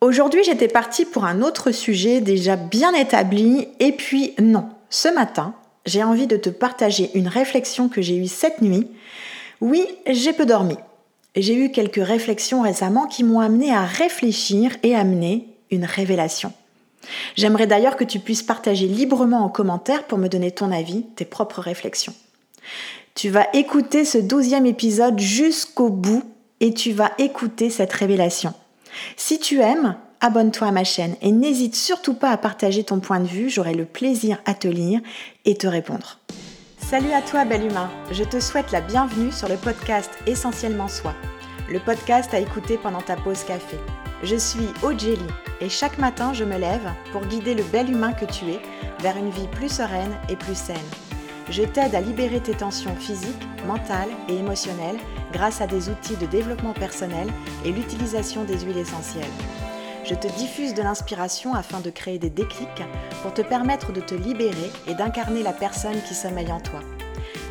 Aujourd'hui, j'étais partie pour un autre sujet déjà bien établi, et puis non, ce matin, j'ai envie de te partager une réflexion que j'ai eue cette nuit. Oui, j'ai peu dormi. J'ai eu quelques réflexions récemment qui m'ont amené à réfléchir et amener une révélation. J'aimerais d'ailleurs que tu puisses partager librement en commentaire pour me donner ton avis, tes propres réflexions. Tu vas écouter ce douzième épisode jusqu'au bout et tu vas écouter cette révélation. Si tu aimes, abonne-toi à ma chaîne et n'hésite surtout pas à partager ton point de vue, j'aurai le plaisir à te lire et te répondre. Salut à toi bel humain, je te souhaite la bienvenue sur le podcast Essentiellement Soi, le podcast à écouter pendant ta pause café. Je suis Ojeli et chaque matin je me lève pour guider le bel humain que tu es vers une vie plus sereine et plus saine. Je t'aide à libérer tes tensions physiques, mentales et émotionnelles grâce à des outils de développement personnel et l'utilisation des huiles essentielles. Je te diffuse de l'inspiration afin de créer des déclics pour te permettre de te libérer et d'incarner la personne qui sommeille en toi.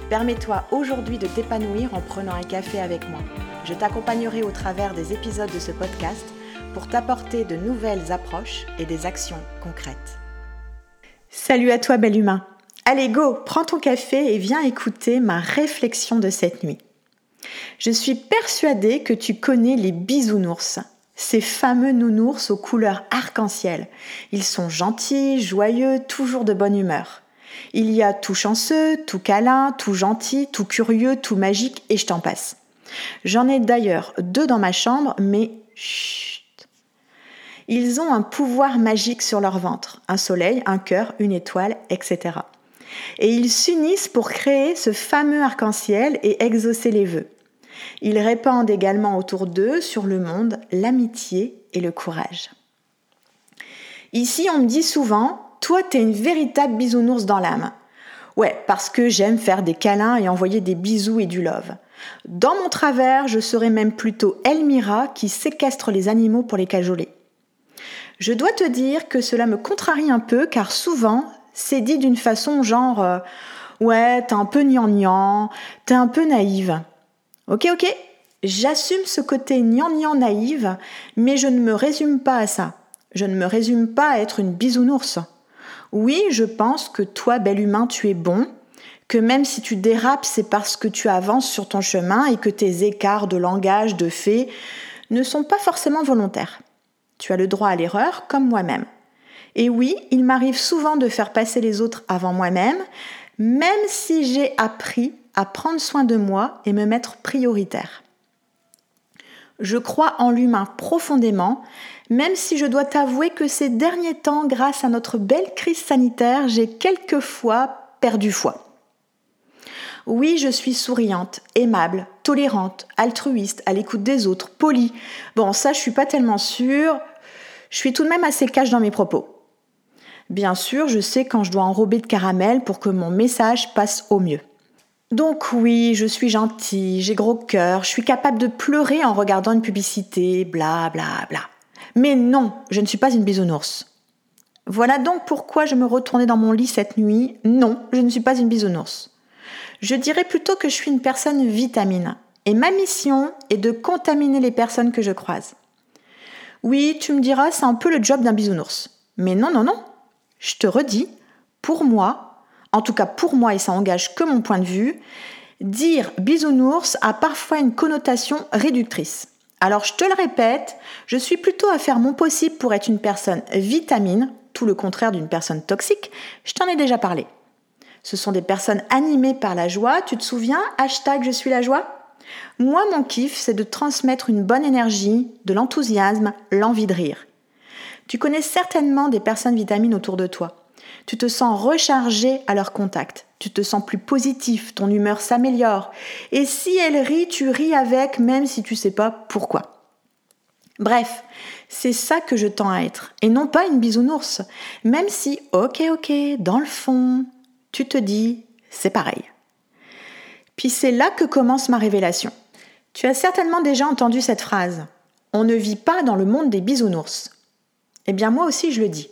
Permets-toi aujourd'hui de t'épanouir en prenant un café avec moi. Je t'accompagnerai au travers des épisodes de ce podcast pour t'apporter de nouvelles approches et des actions concrètes. Salut à toi bel humain. Allez go, prends ton café et viens écouter ma réflexion de cette nuit. Je suis persuadée que tu connais les bisounours, ces fameux nounours aux couleurs arc-en-ciel. Ils sont gentils, joyeux, toujours de bonne humeur. Il y a tout chanceux, tout câlin, tout gentil, tout curieux, tout magique, et je t'en passe. J'en ai d'ailleurs deux dans ma chambre, mais chut. Ils ont un pouvoir magique sur leur ventre, un soleil, un cœur, une étoile, etc. Et ils s'unissent pour créer ce fameux arc-en-ciel et exaucer les vœux. Ils répandent également autour d'eux, sur le monde, l'amitié et le courage. Ici, on me dit souvent, toi, t'es une véritable bisounours dans l'âme. Ouais, parce que j'aime faire des câlins et envoyer des bisous et du love. Dans mon travers, je serais même plutôt Elmira qui séquestre les animaux pour les cajoler. Je dois te dire que cela me contrarie un peu car souvent, c'est dit d'une façon genre euh, Ouais, t'es un peu gnangnan, t'es un peu naïve. Ok, ok, j'assume ce côté gnangnan naïve, mais je ne me résume pas à ça. Je ne me résume pas à être une bisounours. Oui, je pense que toi, bel humain, tu es bon, que même si tu dérapes, c'est parce que tu avances sur ton chemin et que tes écarts de langage, de fait, ne sont pas forcément volontaires. Tu as le droit à l'erreur, comme moi-même. Et oui, il m'arrive souvent de faire passer les autres avant moi-même, même si j'ai appris à prendre soin de moi et me mettre prioritaire. Je crois en l'humain profondément, même si je dois t'avouer que ces derniers temps, grâce à notre belle crise sanitaire, j'ai quelquefois perdu foi. Oui, je suis souriante, aimable, tolérante, altruiste, à l'écoute des autres, polie. Bon, ça, je suis pas tellement sûre. Je suis tout de même assez cash dans mes propos. Bien sûr, je sais quand je dois enrober de caramel pour que mon message passe au mieux. Donc oui, je suis gentille, j'ai gros cœur, je suis capable de pleurer en regardant une publicité, bla bla bla. Mais non, je ne suis pas une bisounours. Voilà donc pourquoi je me retournais dans mon lit cette nuit. Non, je ne suis pas une bisounours. Je dirais plutôt que je suis une personne vitamine. Et ma mission est de contaminer les personnes que je croise. Oui, tu me diras, c'est un peu le job d'un bisounours. Mais non, non, non. Je te redis, pour moi, en tout cas pour moi, et ça engage que mon point de vue, dire bisounours a parfois une connotation réductrice. Alors je te le répète, je suis plutôt à faire mon possible pour être une personne vitamine, tout le contraire d'une personne toxique, je t'en ai déjà parlé. Ce sont des personnes animées par la joie. Tu te souviens Hashtag je suis la joie? Moi, mon kiff, c'est de transmettre une bonne énergie, de l'enthousiasme, l'envie de rire. Tu connais certainement des personnes vitamines autour de toi. Tu te sens rechargé à leur contact. Tu te sens plus positif, ton humeur s'améliore. Et si elle rit, tu ris avec, même si tu sais pas pourquoi. Bref, c'est ça que je tends à être, et non pas une bisounours. Même si, ok, ok, dans le fond, tu te dis, c'est pareil. Puis c'est là que commence ma révélation. Tu as certainement déjà entendu cette phrase. On ne vit pas dans le monde des bisounours. Eh bien moi aussi je le dis.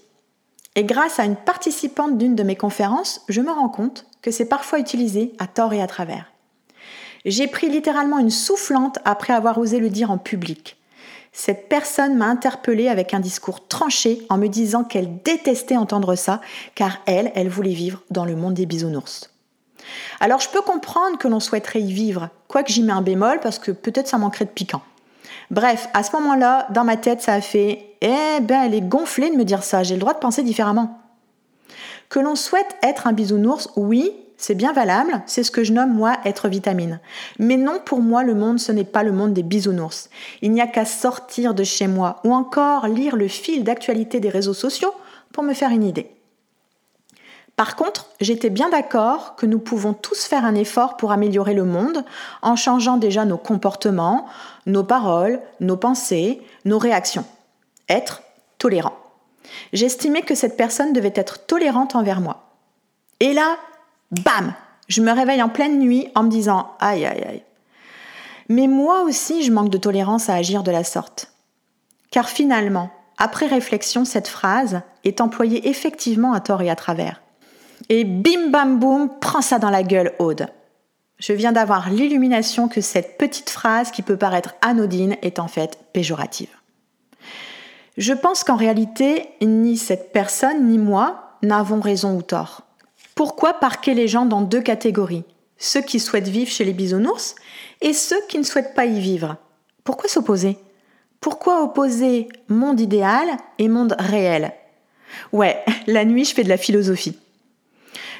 Et grâce à une participante d'une de mes conférences, je me rends compte que c'est parfois utilisé à tort et à travers. J'ai pris littéralement une soufflante après avoir osé le dire en public. Cette personne m'a interpellée avec un discours tranché en me disant qu'elle détestait entendre ça, car elle, elle voulait vivre dans le monde des bisounours. Alors je peux comprendre que l'on souhaiterait y vivre, quoique j'y mets un bémol parce que peut-être ça manquerait de piquant. Bref, à ce moment-là, dans ma tête, ça a fait Eh ben, elle est gonflée de me dire ça, j'ai le droit de penser différemment. Que l'on souhaite être un bisounours, oui, c'est bien valable, c'est ce que je nomme moi être vitamine. Mais non, pour moi, le monde, ce n'est pas le monde des bisounours. Il n'y a qu'à sortir de chez moi ou encore lire le fil d'actualité des réseaux sociaux pour me faire une idée. Par contre, j'étais bien d'accord que nous pouvons tous faire un effort pour améliorer le monde en changeant déjà nos comportements, nos paroles, nos pensées, nos réactions. Être tolérant. J'estimais que cette personne devait être tolérante envers moi. Et là, bam, je me réveille en pleine nuit en me disant aïe aïe aïe. Mais moi aussi, je manque de tolérance à agir de la sorte. Car finalement, après réflexion, cette phrase est employée effectivement à tort et à travers. Et bim bam boum, prends ça dans la gueule, Aude. Je viens d'avoir l'illumination que cette petite phrase qui peut paraître anodine est en fait péjorative. Je pense qu'en réalité, ni cette personne ni moi n'avons raison ou tort. Pourquoi parquer les gens dans deux catégories? Ceux qui souhaitent vivre chez les bisounours et ceux qui ne souhaitent pas y vivre. Pourquoi s'opposer? Pourquoi opposer monde idéal et monde réel? Ouais, la nuit, je fais de la philosophie.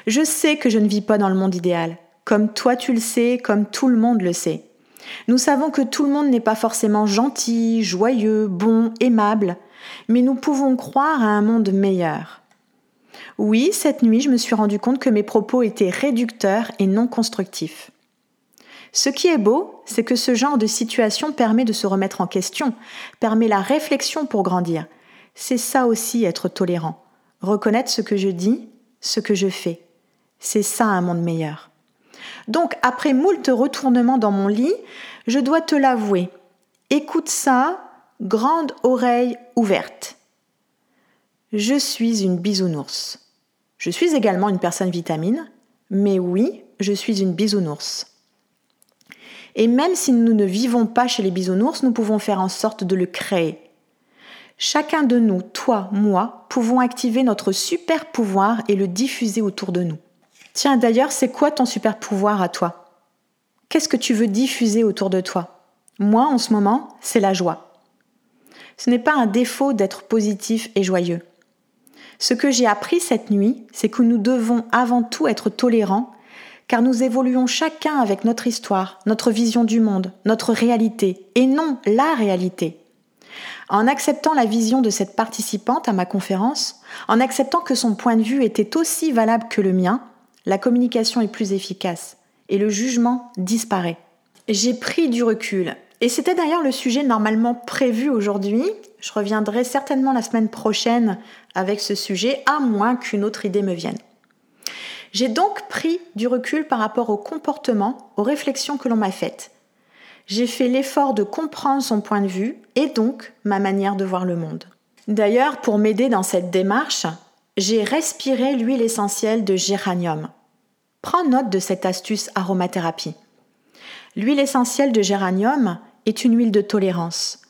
Je sais que je ne vis pas dans le monde idéal, comme toi tu le sais, comme tout le monde le sait. Nous savons que tout le monde n'est pas forcément gentil, joyeux, bon, aimable, mais nous pouvons croire à un monde meilleur. Oui, cette nuit, je me suis rendu compte que mes propos étaient réducteurs et non constructifs. Ce qui est beau, c'est que ce genre de situation permet de se remettre en question, permet la réflexion pour grandir. C'est ça aussi être tolérant. Reconnaître ce que je dis, ce que je fais. C'est ça un monde meilleur. Donc, après moult retournements dans mon lit, je dois te l'avouer. Écoute ça, grande oreille ouverte. Je suis une bisounours. Je suis également une personne vitamine, mais oui, je suis une bisounours. Et même si nous ne vivons pas chez les bisounours, nous pouvons faire en sorte de le créer. Chacun de nous, toi, moi, pouvons activer notre super pouvoir et le diffuser autour de nous. Tiens, d'ailleurs, c'est quoi ton super pouvoir à toi? Qu'est-ce que tu veux diffuser autour de toi? Moi, en ce moment, c'est la joie. Ce n'est pas un défaut d'être positif et joyeux. Ce que j'ai appris cette nuit, c'est que nous devons avant tout être tolérants, car nous évoluons chacun avec notre histoire, notre vision du monde, notre réalité, et non la réalité. En acceptant la vision de cette participante à ma conférence, en acceptant que son point de vue était aussi valable que le mien, la communication est plus efficace et le jugement disparaît. J'ai pris du recul et c'était d'ailleurs le sujet normalement prévu aujourd'hui. Je reviendrai certainement la semaine prochaine avec ce sujet, à moins qu'une autre idée me vienne. J'ai donc pris du recul par rapport au comportement, aux réflexions que l'on m'a faites. J'ai fait l'effort de comprendre son point de vue et donc ma manière de voir le monde. D'ailleurs, pour m'aider dans cette démarche, j'ai respiré l'huile essentielle de géranium. Prends note de cette astuce aromathérapie. L'huile essentielle de géranium est une huile de tolérance.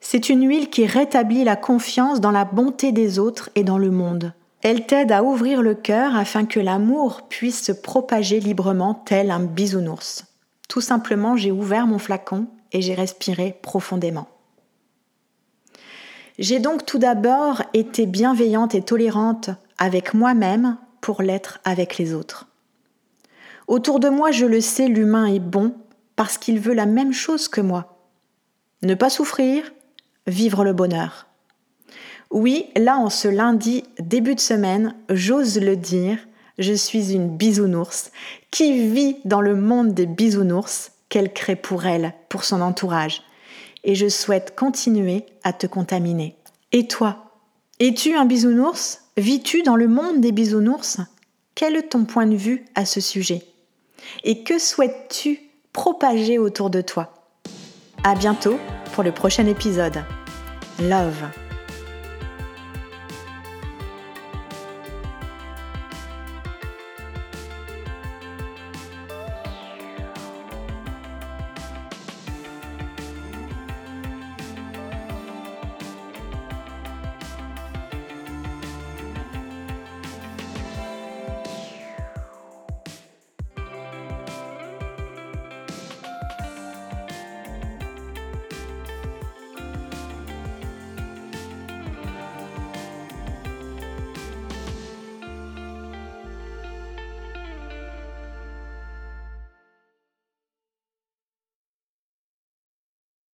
C'est une huile qui rétablit la confiance dans la bonté des autres et dans le monde. Elle t'aide à ouvrir le cœur afin que l'amour puisse se propager librement tel un bisounours. Tout simplement, j'ai ouvert mon flacon et j'ai respiré profondément. J'ai donc tout d'abord été bienveillante et tolérante avec moi-même pour l'être avec les autres. Autour de moi, je le sais, l'humain est bon parce qu'il veut la même chose que moi. Ne pas souffrir, vivre le bonheur. Oui, là, en ce lundi, début de semaine, j'ose le dire, je suis une bisounours qui vit dans le monde des bisounours qu'elle crée pour elle, pour son entourage? Et je souhaite continuer à te contaminer. Et toi? Es-tu un bisounours? Vis-tu dans le monde des bisounours? Quel est ton point de vue à ce sujet? Et que souhaites-tu propager autour de toi? À bientôt pour le prochain épisode. Love.